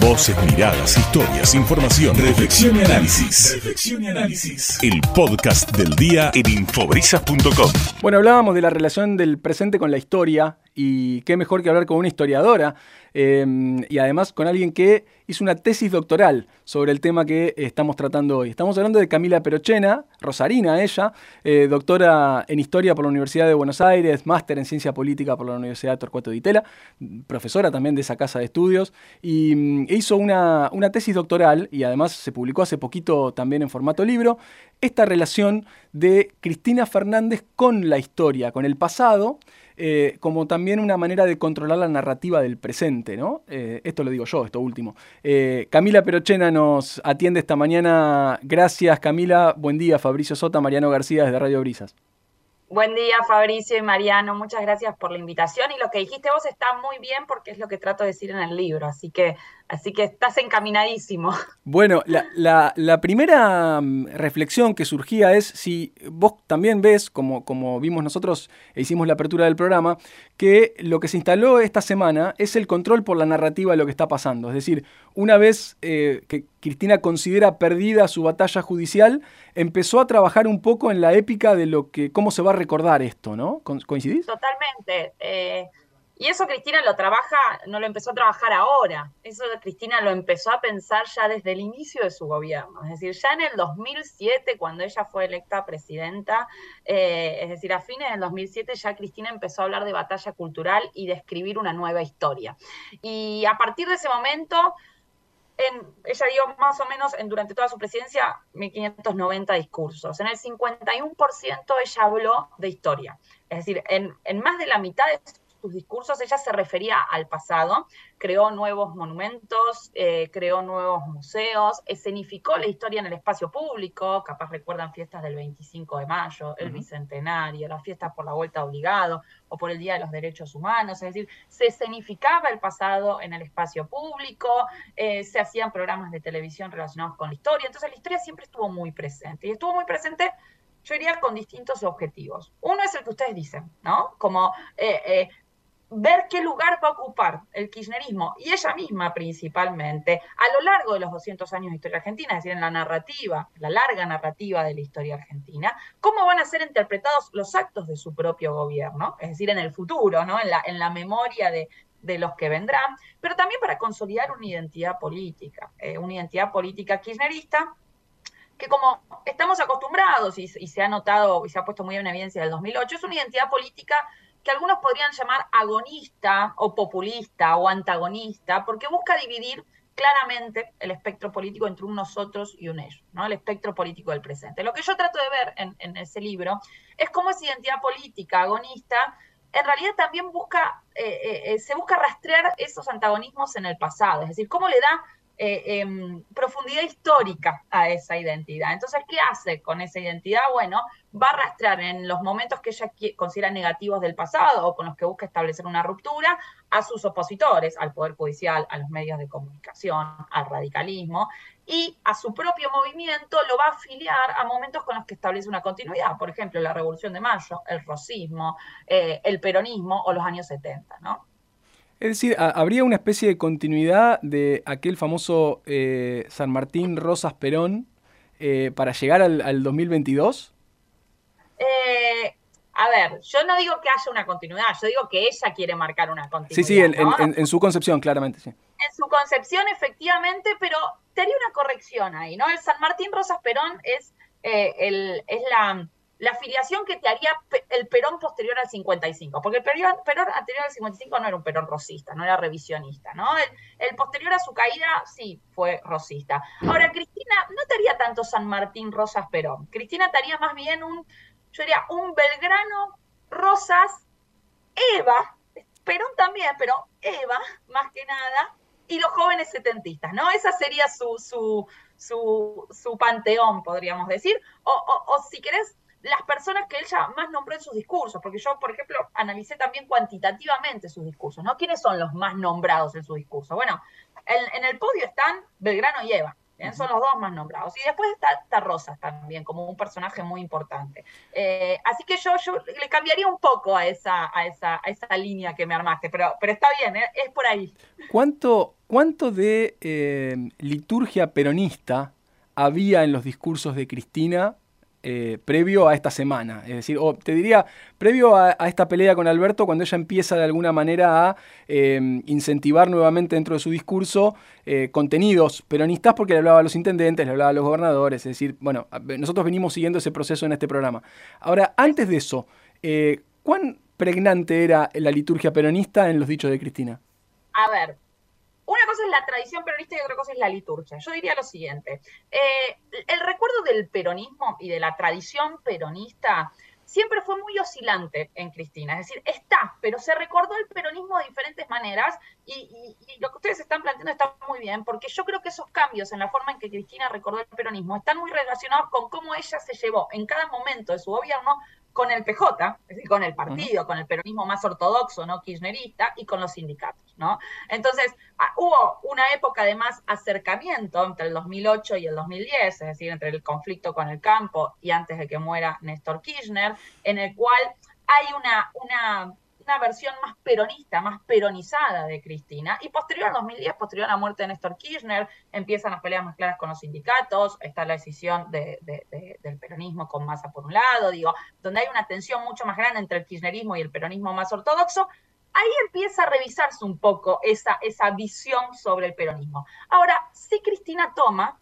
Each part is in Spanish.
Voces, miradas, historias, información, reflexión y análisis. Reflexión y análisis. El podcast del día en infobrisas.com. Bueno, hablábamos de la relación del presente con la historia y qué mejor que hablar con una historiadora em, y además con alguien que hizo una tesis doctoral sobre el tema que estamos tratando hoy. Estamos hablando de Camila Perochena, rosarina ella, eh, doctora en Historia por la Universidad de Buenos Aires, máster en Ciencia Política por la Universidad de Torcuato de Itela, profesora también de esa casa de estudios, y mm, hizo una, una tesis doctoral y además se publicó hace poquito también en formato libro, esta relación de Cristina Fernández con la historia, con el pasado, eh, como también una manera de controlar la narrativa del presente, ¿no? Eh, esto lo digo yo, esto último. Eh, Camila Perochena nos atiende esta mañana. Gracias, Camila. Buen día, Fabricio Sota, Mariano García desde Radio Brisas. Buen día, Fabricio y Mariano. Muchas gracias por la invitación. Y lo que dijiste vos está muy bien porque es lo que trato de decir en el libro. Así que, así que estás encaminadísimo. Bueno, la, la, primera mm, reflexión que surgía es si vos también ves, como, como vimos nosotros e hicimos la apertura del programa, que lo que se instaló esta semana es el control por la narrativa de lo que está pasando. Es decir, una vez eh, que Cristina considera perdida su batalla judicial, empezó a trabajar un poco en la épica de lo que, cómo se va a recordar esto, ¿no? ¿Coincidís? Totalmente. Eh, y eso Cristina lo trabaja, no lo empezó a trabajar ahora, eso Cristina lo empezó a pensar ya desde el inicio de su gobierno, es decir, ya en el 2007, cuando ella fue electa presidenta, eh, es decir, a fines del 2007 ya Cristina empezó a hablar de batalla cultural y de escribir una nueva historia. Y a partir de ese momento ella dio más o menos en, durante toda su presidencia 1590 discursos. En el 51% ella habló de historia. Es decir, en, más de la mitad de sus discursos ella se refería al pasado, creó nuevos monumentos, eh, creó nuevos museos, escenificó la historia en el espacio público, capaz recuerdan fiestas del 25 de mayo, el Bicentenario, las fiestas por la vuelta obligado o por el Día de los Derechos Humanos, es decir, se escenificaba el pasado en el espacio público, eh, se hacían programas de televisión relacionados con la historia, entonces la historia siempre estuvo muy presente y estuvo muy presente yo iría con distintos objetivos. Uno es el que ustedes dicen, ¿no? Como eh, ver qué lugar va a ocupar el kirchnerismo y ella misma principalmente a lo largo de los 200 años de historia argentina, es decir, en la narrativa, la larga narrativa de la historia argentina, cómo van a ser interpretados los actos de su propio gobierno, es decir, en el futuro, ¿no? en, la, en la memoria de, los que vendrán, pero también para consolidar una identidad política, eh, una identidad política kirchnerista que como estamos acostumbrados y, y, se ha notado y se ha puesto muy en evidencia del 2008, es una identidad política que algunos podrían llamar agonista o populista o antagonista, porque busca dividir claramente el espectro político entre un nosotros y un ellos, ¿no? el espectro político del presente. Lo que yo trato de ver en, ese libro es cómo esa identidad política agonista en realidad también busca, eh, eh, eh, se busca rastrear esos antagonismos en el pasado, es decir, cómo le da eh, em, profundidad histórica a esa identidad. Entonces, ¿qué hace con esa identidad? Bueno, va a arrastrar en los momentos que ella considera negativos del pasado o con los que busca establecer una ruptura a sus opositores, al Poder Judicial, a los medios de comunicación, al radicalismo, y a su propio movimiento lo va a afiliar a momentos con los que establece una continuidad, por ejemplo, la Revolución de Mayo, el rosismo, eh, el peronismo o los años 70, ¿no? Es decir, ¿habría una especie de continuidad de aquel famoso eh, San Martín Rosas Perón eh, para llegar al, 2022? Eh, a ver, yo no digo que haya una continuidad, yo digo que ella quiere marcar una continuidad. Sí, sí, en, su concepción, claramente, sí. En su concepción, efectivamente, pero te haría una corrección ahí, ¿no? El San Martín Rosas Perón es, el, es la la afiliación que te haría el Perón posterior al 55, porque el Perón, anterior al 55 no era un Perón rosista, no era revisionista, ¿no? El, posterior a su caída sí fue rosista. Ahora, Cristina no te haría tanto San Martín Rosas Perón, Cristina te haría más bien un, yo diría, un Belgrano Rosas Eva, Perón también, pero Eva, más que nada, y los jóvenes setentistas, ¿no? Esa sería su, su, su, su panteón, podríamos decir, o, o, o si querés las personas que ella más nombró en sus discursos, porque yo, por ejemplo, analicé también cuantitativamente sus discursos, ¿no? ¿Quiénes son los más nombrados en su discurso? Bueno, en, el podio están Belgrano y Eva, Son los dos más nombrados. Y después está, Rosas también, como un personaje muy importante. Eh, así que yo, yo le cambiaría un poco a esa, a esa, a esa línea que me armaste, pero, pero está bien, ¿eh? es por ahí. ¿Cuánto, cuánto de eh, liturgia peronista había en los discursos de Cristina eh, previo a esta semana. Es decir, o te diría, previo a, esta pelea con Alberto, cuando ella empieza de alguna manera a em, incentivar nuevamente dentro de su discurso eh, contenidos peronistas, porque le hablaba a los intendentes, le hablaba a los gobernadores. Es decir, bueno, nosotros venimos siguiendo ese proceso en este programa. Ahora, antes de eso, eh, ¿cuán pregnante era la liturgia peronista en los dichos de Cristina? A ver, es la tradición peronista y otra cosa es la liturgia. Yo diría lo siguiente, eh, el recuerdo del peronismo y de la tradición peronista siempre fue muy oscilante en Cristina, es decir, está, pero se recordó el peronismo de diferentes maneras y, lo que ustedes están planteando está muy bien, porque yo creo que esos cambios en la forma en que Cristina recordó el peronismo están muy relacionados con cómo ella se llevó en cada momento de su gobierno con el PJ, es decir, con el partido, con el peronismo más ortodoxo, ¿no? Kirchnerista, y con los sindicatos, ¿no? Entonces, ah, hubo una época de más acercamiento entre el 2008 y el 2010, es decir, entre el conflicto con el campo y antes de que muera Néstor Kirchner, en el cual hay una, una una versión más peronista, más peronizada de Cristina. Y posterior al 2010, posterior a la muerte de Néstor Kirchner, empiezan las peleas más claras con los sindicatos, está la decisión del peronismo con masa por un lado, digo, donde hay una tensión mucho más grande entre el kirchnerismo y el peronismo más ortodoxo. Ahí empieza a revisarse un poco esa, esa visión sobre el peronismo. Ahora, si Cristina toma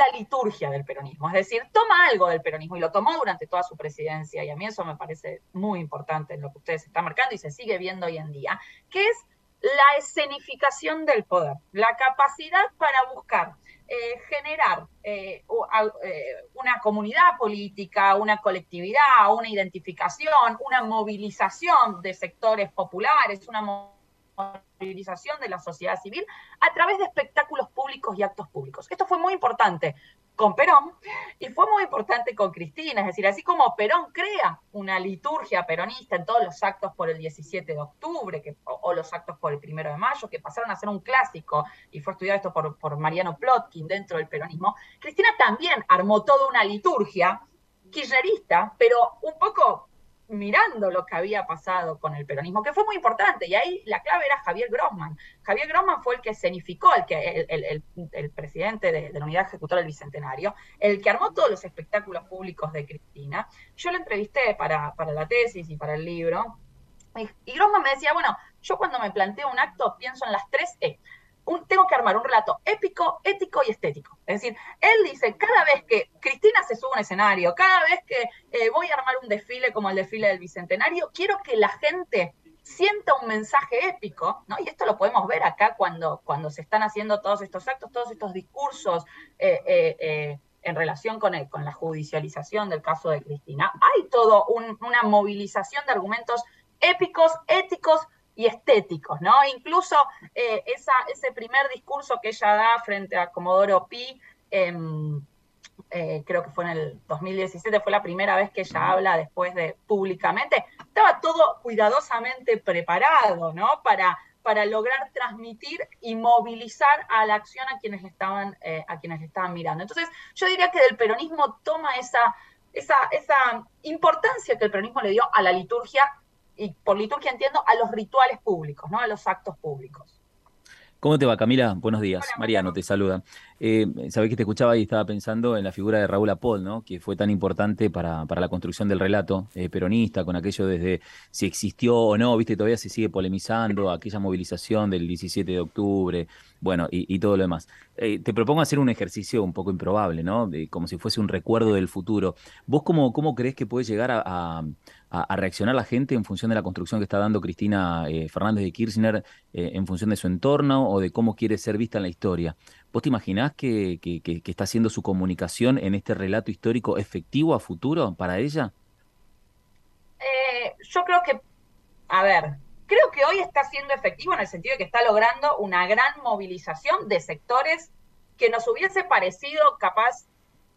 la liturgia del peronismo, es decir, toma algo del peronismo y lo tomó durante toda su presidencia y a mí eso me parece muy importante en lo que ustedes están marcando y se sigue viendo hoy en día, que es la escenificación del poder, la capacidad para buscar eh, generar eh, eh, una comunidad política, una colectividad, una identificación, una movilización de sectores populares, una movilización de la sociedad civil a través de espectáculos públicos y actos públicos. Esto fue muy importante con Perón y fue muy importante con Cristina, es decir, así como Perón crea una liturgia peronista en todos los actos por el 17 de octubre o, los actos por el 1 de mayo, que pasaron a ser un clásico y fue estudiado esto por, por Mariano Plotkin dentro del peronismo, Cristina también armó toda una liturgia kirchnerista, pero mirando lo que había pasado con el peronismo, que fue muy importante, y ahí la clave era Javier Grossman. Javier Grossman fue el que escenificó, el, que, el, presidente de, la unidad ejecutora del Bicentenario, el que armó todos los espectáculos públicos de Cristina. Yo lo entrevisté para, para la tesis y para el libro, y, y Grossman me decía, bueno, yo cuando me planteo un acto pienso en las tres E tengo que armar un relato épico, ético y estético. Es decir, él dice, cada vez que Cristina se sube a un escenario, cada vez que eh, voy a armar un desfile como el desfile del Bicentenario, quiero que la gente sienta un mensaje épico, ¿no? Y esto lo podemos ver acá cuando, cuando se están haciendo todos estos actos, todos estos discursos eh, eh, en relación con, el, con la judicialización del caso de Cristina. Hay todo una movilización de argumentos épicos, éticos, y estéticos, ¿no? Incluso eh, ese primer discurso que ella da frente a Comodoro Pi, em, eh, creo que fue en el 2017, fue la primera vez que ella habla después de públicamente, estaba todo cuidadosamente preparado, ¿no? Para, para lograr transmitir y movilizar a la acción a quienes estaban, eh, a quienes estaban mirando. Entonces, yo diría que del peronismo toma esa, esa, esa importancia que el peronismo le dio a la liturgia y por liturgia entiendo a los rituales públicos, ¿no? A los actos públicos. ¿Cómo te va, Camila? Buenos días. Mariano te saluda. Eh, Sabés que te escuchaba y estaba pensando en la figura de Raúl Apol, ¿no? que fue tan importante para, para la construcción del relato eh, peronista, con aquello desde si existió o no, viste, todavía se sigue polemizando, aquella movilización del 17 de octubre, bueno, y, todo lo demás. Eh, te propongo hacer un ejercicio un poco improbable, ¿no? como si fuese un recuerdo del futuro. ¿Vos cómo, cómo crees que puede llegar a a, reaccionar la gente en función de la construcción que está dando Cristina eh, Fernández de Kirchner eh, en función de su entorno o de cómo quiere ser vista en la historia. ¿Vos te imaginás que, está haciendo su comunicación en este relato histórico efectivo a futuro para ella? Eh, yo creo que, a ver, creo que hoy está siendo efectivo en el sentido de que está logrando una gran movilización de sectores que nos hubiese parecido capaz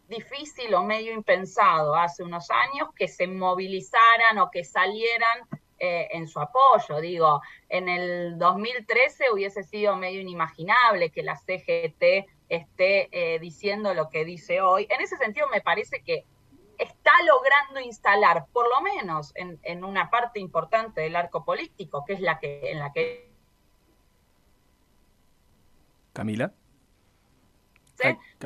difícil o medio impensado hace unos años que se movilizaran o que salieran eh, en su apoyo. Digo, en el 2013 hubiese sido medio inimaginable que la CGT esté eh, diciendo lo que dice hoy. En ese sentido, me parece que está logrando instalar, por lo menos en, una parte importante del arco político, que es la que en la que Camila.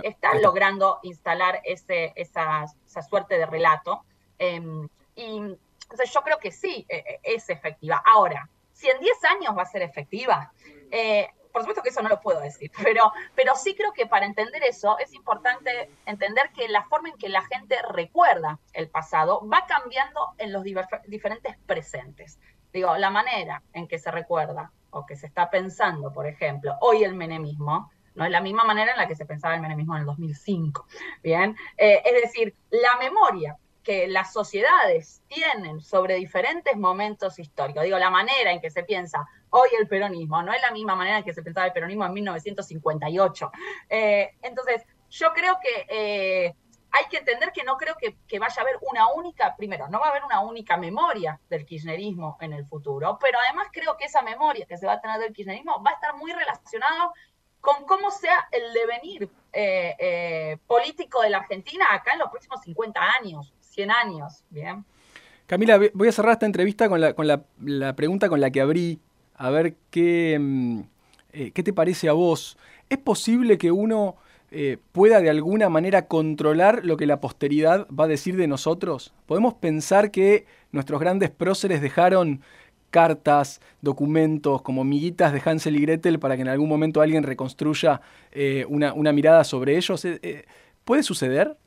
Está logrando instalar ese, esa, suerte de relato. Em, y entonces yo creo que sí e, e, es efectiva. Ahora, si en 10 años va a ser efectiva, eh, por supuesto que eso no lo puedo decir, pero, pero sí creo que para entender eso es importante entender que la forma en que la gente recuerda el pasado va cambiando en los diferentes presentes. Digo, la manera en que se recuerda o que se está pensando, por ejemplo, hoy el menemismo, no es la misma manera en la que se pensaba el menemismo en el 2005. Bien, eh, es decir, la memoria que las sociedades tienen sobre diferentes momentos históricos. Digo, la manera en que se piensa hoy el peronismo no es la misma manera en que se pensaba el peronismo en 1958. Eh, entonces, yo creo que eh, hay que entender que no creo que, que, vaya a haber una única, primero, no va a haber una única memoria del kirchnerismo en el futuro, pero además creo que esa memoria que se va a tener del kirchnerismo va a estar muy relacionada con cómo sea el devenir eh, político de la Argentina acá en los próximos 50 años. 100 años, ¿bien? Camila, voy a cerrar esta entrevista con la, con la, pregunta con la que abrí, a ver qué, mm, eh, qué te parece a vos. ¿Es posible que uno eh, pueda de alguna manera controlar lo que la posteridad va a decir de nosotros? ¿Podemos pensar que nuestros grandes próceres dejaron cartas, documentos, como miguitas de Hansel y Gretel para que en algún momento alguien reconstruya eh, una, una, mirada sobre ellos? ¿Puede suceder?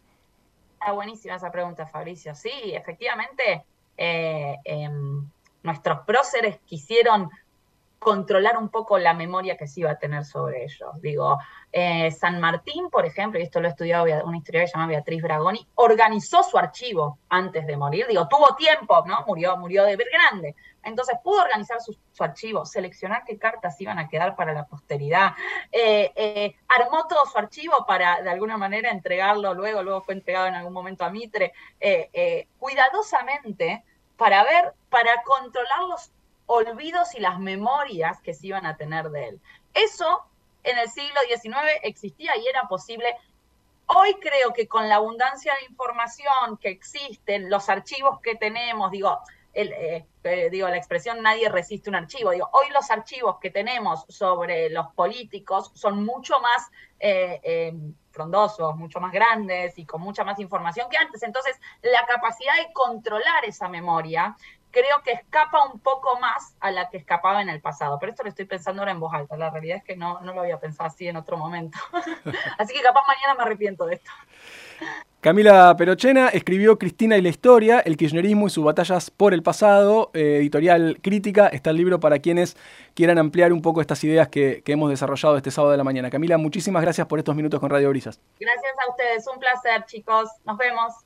Está buenísima esa pregunta, Fabricio. Sí, efectivamente, eh, em, nuestros próceres quisieron controlar un poco la memoria que se iba a tener sobre ellos. Digo, eh, San Martín, por ejemplo, y esto lo he estudiado una historia que se llama Beatriz Bragoni, organizó su archivo antes de morir. Digo, tuvo tiempo, ¿no? Murió, murió de ver grande. Entonces pudo organizar su, archivo, seleccionar qué cartas iban a quedar para la posteridad. Eh, eh, armó todo su archivo para, de alguna manera, entregarlo luego, luego fue entregado en algún momento a Mitre, cuidadosamente para ver, para controlar los olvidos y las memorias que se iban a tener de él. Eso en el siglo XIX existía y era posible. Hoy creo que con la abundancia de información que existen, los archivos que tenemos, digo, eh, eh, digo, la expresión nadie resiste un archivo. Hoy los archivos que tenemos sobre los políticos son mucho más eh, frondosos, mucho más grandes y con mucha más información que antes. Entonces, la capacidad de controlar esa memoria creo que escapa un poco más a la que escapaba en el pasado. Pero esto lo estoy pensando ahora en voz alta. La realidad es que no, no lo había pensado así en otro momento. así que capaz mañana me arrepiento de esto. Camila Perochena escribió Cristina y la historia, el kirchnerismo y sus batallas por el pasado, eh, editorial crítica, está el libro para quienes quieran ampliar un poco estas ideas que, que, hemos desarrollado este sábado de la mañana. Camila, muchísimas gracias por estos minutos con Radio Brisas. Gracias a ustedes, un placer chicos, nos vemos.